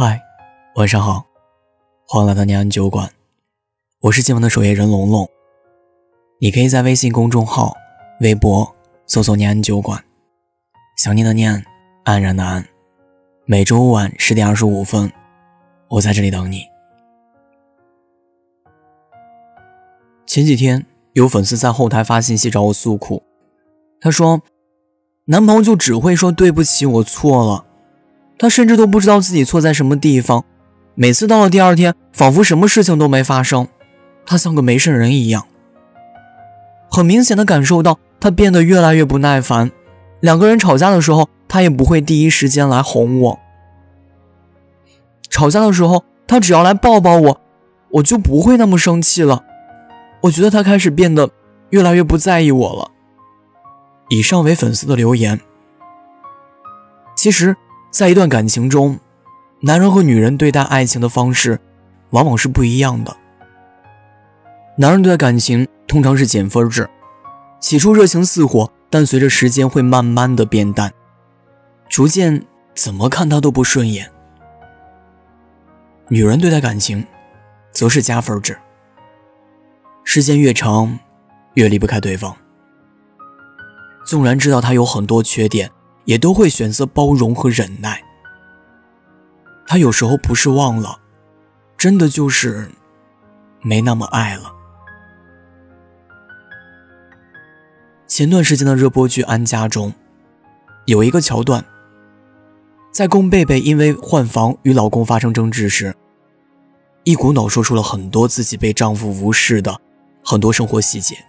嗨，晚上好，欢迎来到念安酒馆，我是今晚的守夜人龙龙。你可以在微信公众号、微博搜索“念安酒馆”，想念的念，安然的安。每周五晚十点二十五分，我在这里等你。前几天有粉丝在后台发信息找我诉苦，他说，男朋友就只会说对不起，我错了。他甚至都不知道自己错在什么地方，每次到了第二天，仿佛什么事情都没发生，他像个没事人一样。很明显的感受到他变得越来越不耐烦，两个人吵架的时候，他也不会第一时间来哄我。吵架的时候，他只要来抱抱我，我就不会那么生气了。我觉得他开始变得越来越不在意我了。以上为粉丝的留言，其实。在一段感情中，男人和女人对待爱情的方式往往是不一样的。男人对待感情通常是减分制，起初热情似火，但随着时间会慢慢的变淡，逐渐怎么看他都不顺眼。女人对待感情，则是加分制，时间越长，越离不开对方。纵然知道他有很多缺点。也都会选择包容和忍耐。他有时候不是忘了，真的就是没那么爱了。前段时间的热播剧《安家》中，有一个桥段，在宫贝贝因为换房与老公发生争执时，一股脑说出了很多自己被丈夫无视的很多生活细节。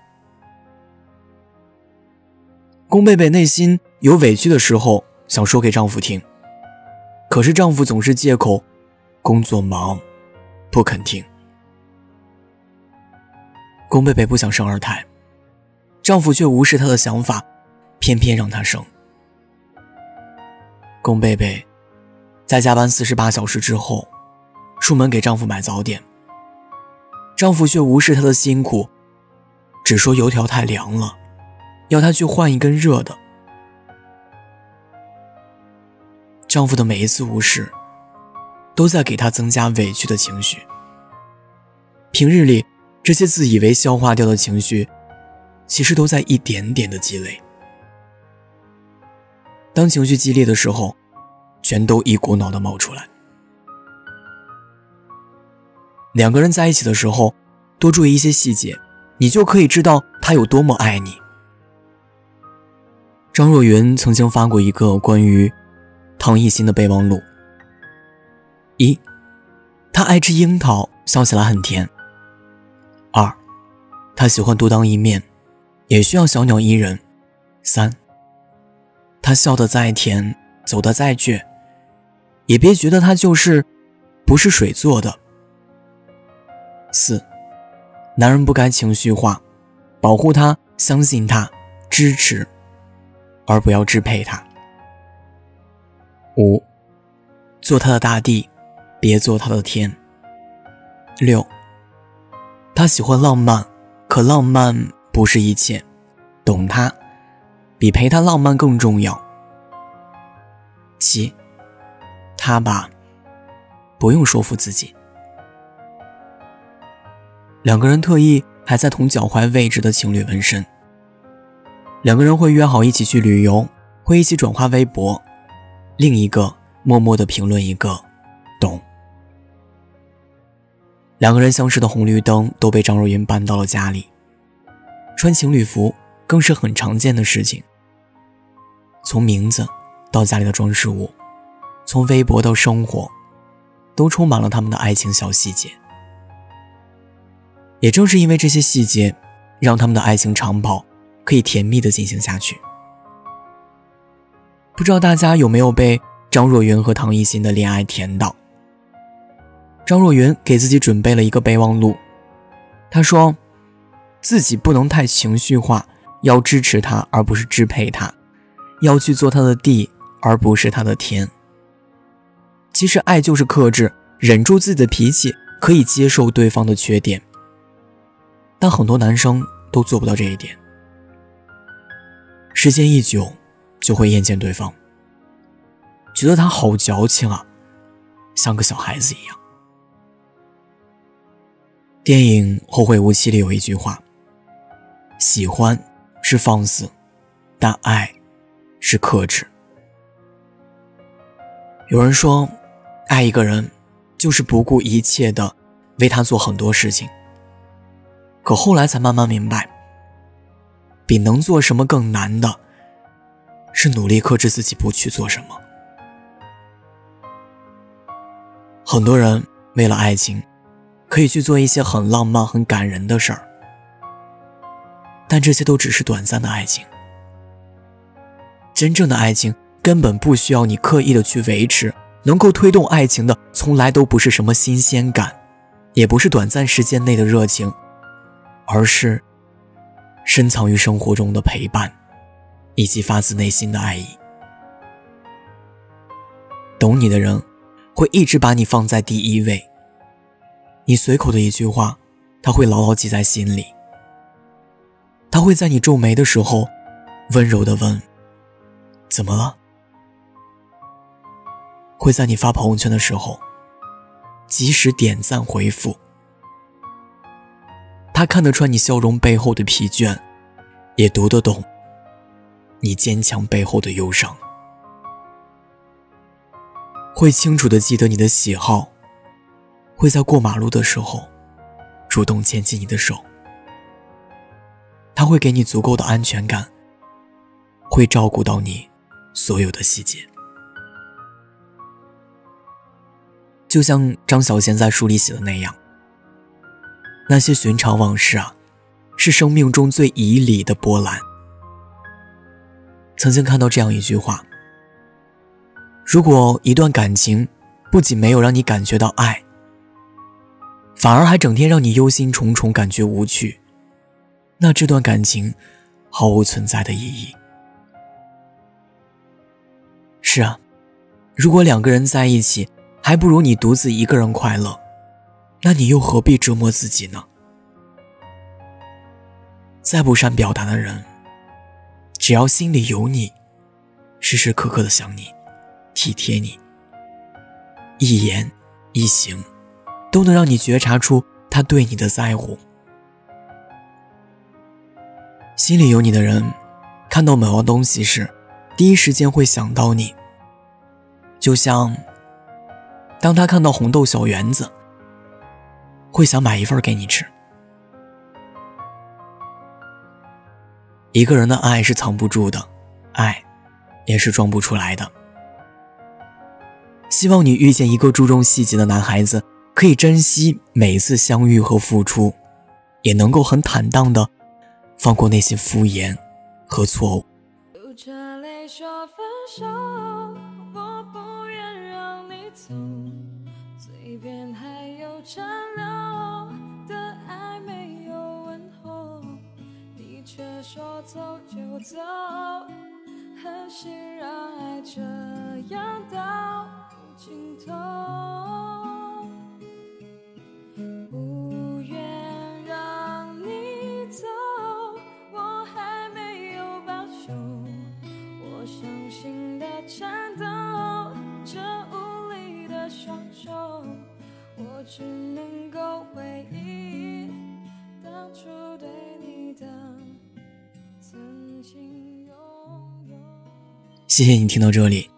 宫贝贝内心有委屈的时候，想说给丈夫听，可是丈夫总是借口工作忙，不肯听。宫贝贝不想生二胎，丈夫却无视她的想法，偏偏让她生。宫贝贝在加班四十八小时之后，出门给丈夫买早点，丈夫却无视她的辛苦，只说油条太凉了。要她去换一根热的。丈夫的每一次无视，都在给她增加委屈的情绪。平日里，这些自以为消化掉的情绪，其实都在一点点的积累。当情绪激烈的时候，全都一股脑的冒出来。两个人在一起的时候，多注意一些细节，你就可以知道他有多么爱你。张若昀曾经发过一个关于唐艺昕的备忘录：一，他爱吃樱桃，笑起来很甜；二，他喜欢独当一面，也需要小鸟依人；三，他笑得再甜，走得再倔，也别觉得他就是不是水做的；四，男人不该情绪化，保护他，相信他，支持。而不要支配他。五，做他的大地，别做他的天。六，他喜欢浪漫，可浪漫不是一切，懂他，比陪他浪漫更重要。七，他吧，不用说服自己。两个人特意还在同脚踝位置的情侣纹身。两个人会约好一起去旅游，会一起转发微博，另一个默默的评论一个“懂”。两个人相识的红绿灯都被张若昀搬到了家里，穿情侣服更是很常见的事情。从名字到家里的装饰物，从微博到生活，都充满了他们的爱情小细节。也正是因为这些细节，让他们的爱情长跑。可以甜蜜的进行下去。不知道大家有没有被张若昀和唐艺昕的恋爱甜到？张若昀给自己准备了一个备忘录，他说自己不能太情绪化，要支持他而不是支配他，要去做他的地而不是他的天。其实爱就是克制，忍住自己的脾气，可以接受对方的缺点，但很多男生都做不到这一点。时间一久，就会厌倦对方，觉得他好矫情啊，像个小孩子一样。电影《后会无期》里有一句话：“喜欢是放肆，但爱是克制。”有人说，爱一个人就是不顾一切的为他做很多事情。可后来才慢慢明白，比能做什么更难的，是努力克制自己不去做什么。很多人为了爱情，可以去做一些很浪漫、很感人的事儿，但这些都只是短暂的爱情。真正的爱情根本不需要你刻意的去维持，能够推动爱情的，从来都不是什么新鲜感，也不是短暂时间内的热情，而是深藏于生活中的陪伴，以及发自内心的爱意。懂你的人。会一直把你放在第一位。你随口的一句话，他会牢牢记在心里。他会在你皱眉的时候，温柔的问：“怎么了？”会在你发朋友圈的时候，及时点赞回复。他看得穿你笑容背后的疲倦，也读得懂你坚强背后的忧伤。会清楚的记得你的喜好，会在过马路的时候主动牵起你的手。他会给你足够的安全感，会照顾到你所有的细节。就像张小娴在书里写的那样，那些寻常往事啊，是生命中最以理的波澜。曾经看到这样一句话。如果一段感情不仅没有让你感觉到爱，反而还整天让你忧心忡忡、感觉无趣，那这段感情毫无存在的意义。是啊，如果两个人在一起还不如你独自一个人快乐，那你又何必折磨自己呢？再不善表达的人，只要心里有你，时时刻刻的想你。体贴你，一言一行，都能让你觉察出他对你的在乎。心里有你的人，看到某样东西时，第一时间会想到你。就像，当他看到红豆小圆子，会想买一份给你吃。一个人的爱是藏不住的，爱，也是装不出来的。希望你遇见一个注重细节的男孩子，可以珍惜每一次相遇和付出，也能够很坦荡的放过那些敷衍和错误。流着泪说分手，走，狠心让爱这样到。尽头，谢谢你听到这里，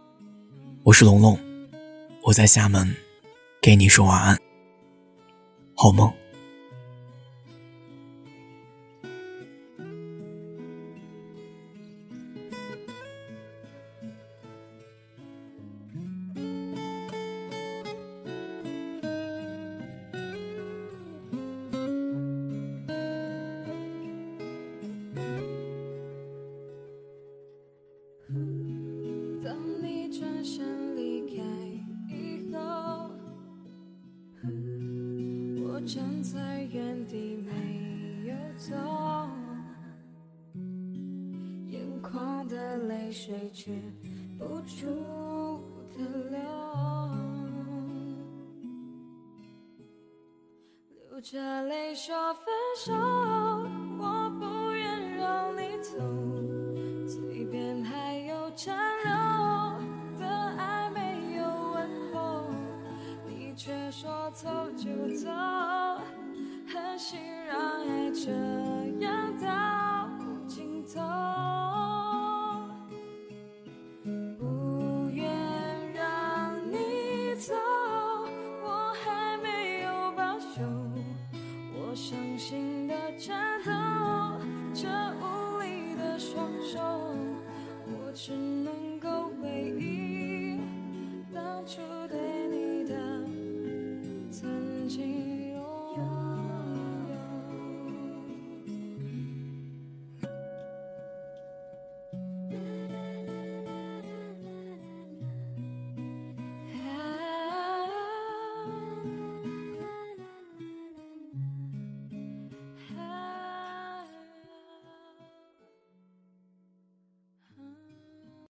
我是龙龙。我在厦门，给你说晚安，好梦。在原地没有走，眼眶的泪水止不住的流，流着泪说分手，